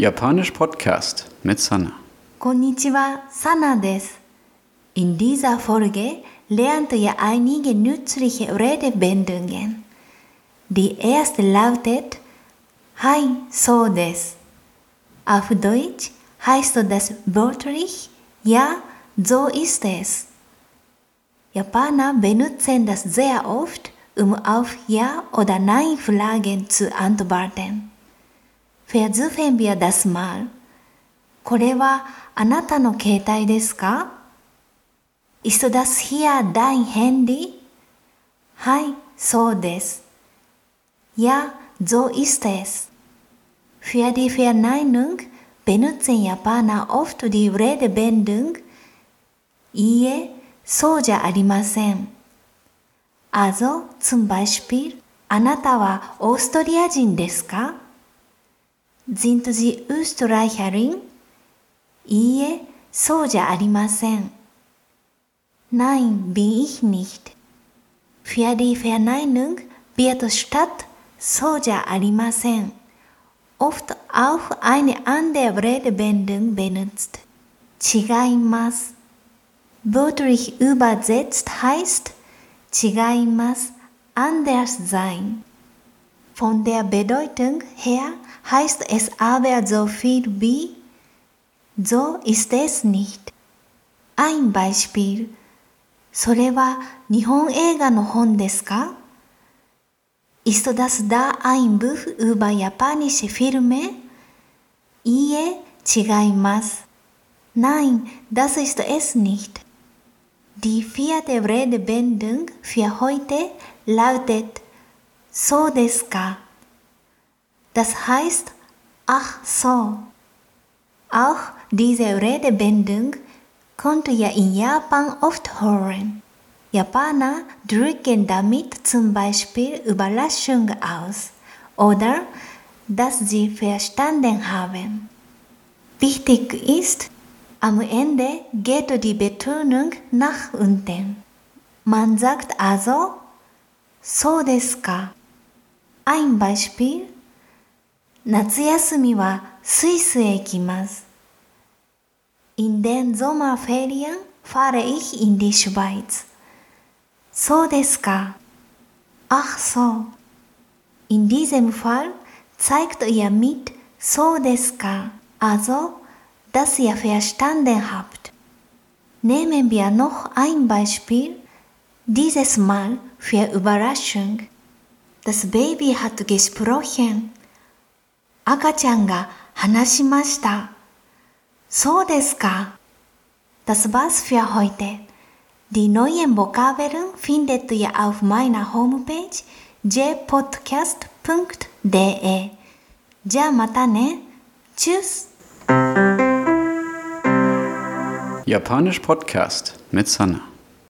Japanisch Podcast mit Sana. Konnichiwa, Sana des. In dieser Folge lernt ihr einige nützliche Redewendungen. Die erste lautet Hi, so des. Auf Deutsch heißt das wörtlich Ja, so ist es. Japaner benutzen das sehr oft, um auf Ja oder Nein Fragen zu antworten. Versuchen wir das mal. これはあなたの携帯ですか Ist das hier dein Handy? はい、そうです。Ja, so ist es. Für die Verneinung benutzen Japaner oft die Redewendung いいえ、そうじゃありません。Also zum Beispiel あなたはオーストリア人ですか Sind Sie Österreicherin? いいえ、そうじゃありません。Nein, bin ich nicht. Für die Verneinung wird statt そうじゃありません oft auch eine andere Redewendung benutzt. 違います。Wörtlich übersetzt heißt 違います anders sein. Von der Bedeutung her heißt es aber so viel wie so ist es nicht. Ein Beispiel. それは日本映画の本ですか Ist das da ein Buch über japanische Filme? いいえ、違います。Nein, das ist es nicht. Die vierte Redewendung für heute lautet so desu ka. Das heißt, ach so. Auch diese Redewendung könnt ihr in Japan oft hören. Japaner drücken damit zum Beispiel Überraschung aus oder dass sie verstanden haben. Wichtig ist, am Ende geht die Betonung nach unten. Man sagt also, so desu ka. Ein Beispiel. Natsuyasumi wa Suisu e. In den Sommerferien fahre ich in die Schweiz. So deska. Ach so. In diesem Fall zeigt ihr mit so deska. Also, dass ihr verstanden habt. Nehmen wir noch ein Beispiel, dieses Mal für Überraschung. Das Baby hat gesprochen. 赤ちゃんが話しました。そうですか。Das war's für heute. Die neuen Vokabeln findet ihr auf meiner Homepage jpodcast.de. じゃあまたね。Tschüss! Japanisch Podcast mit Sana.